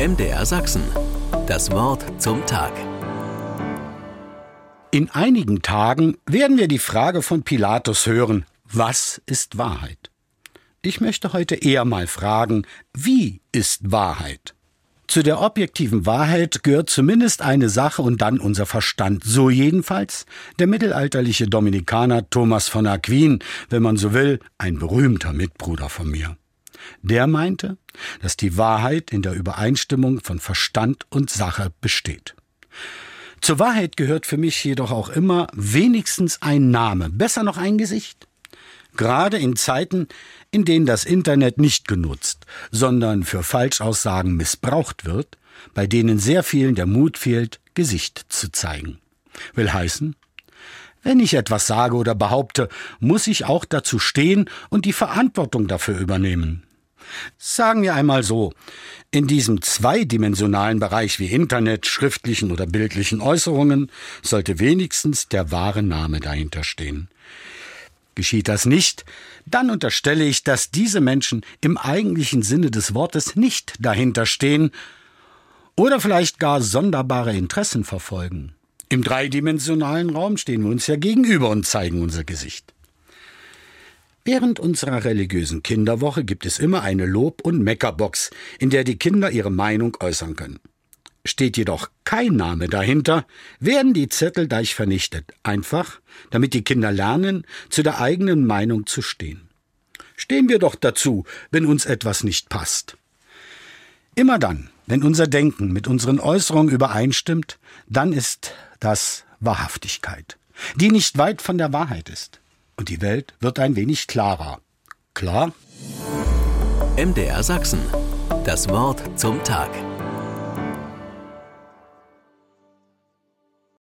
MDR Sachsen. Das Wort zum Tag. In einigen Tagen werden wir die Frage von Pilatus hören, was ist Wahrheit? Ich möchte heute eher mal fragen, wie ist Wahrheit? Zu der objektiven Wahrheit gehört zumindest eine Sache und dann unser Verstand. So jedenfalls der mittelalterliche Dominikaner Thomas von Aquin, wenn man so will, ein berühmter Mitbruder von mir. Der meinte, dass die Wahrheit in der Übereinstimmung von Verstand und Sache besteht. Zur Wahrheit gehört für mich jedoch auch immer wenigstens ein Name, besser noch ein Gesicht. Gerade in Zeiten, in denen das Internet nicht genutzt, sondern für Falschaussagen missbraucht wird, bei denen sehr vielen der Mut fehlt, Gesicht zu zeigen. Will heißen, wenn ich etwas sage oder behaupte, muss ich auch dazu stehen und die Verantwortung dafür übernehmen. Sagen wir einmal so, in diesem zweidimensionalen Bereich wie Internet, schriftlichen oder bildlichen Äußerungen sollte wenigstens der wahre Name dahinter stehen. Geschieht das nicht, dann unterstelle ich, dass diese Menschen im eigentlichen Sinne des Wortes nicht dahinter stehen oder vielleicht gar sonderbare Interessen verfolgen. Im dreidimensionalen Raum stehen wir uns ja gegenüber und zeigen unser Gesicht. Während unserer religiösen Kinderwoche gibt es immer eine Lob- und Meckerbox, in der die Kinder ihre Meinung äußern können. Steht jedoch kein Name dahinter, werden die Zettel gleich vernichtet, einfach, damit die Kinder lernen, zu der eigenen Meinung zu stehen. Stehen wir doch dazu, wenn uns etwas nicht passt. Immer dann, wenn unser Denken mit unseren Äußerungen übereinstimmt, dann ist das Wahrhaftigkeit, die nicht weit von der Wahrheit ist. Und die Welt wird ein wenig klarer. Klar? MDR Sachsen. Das Wort zum Tag.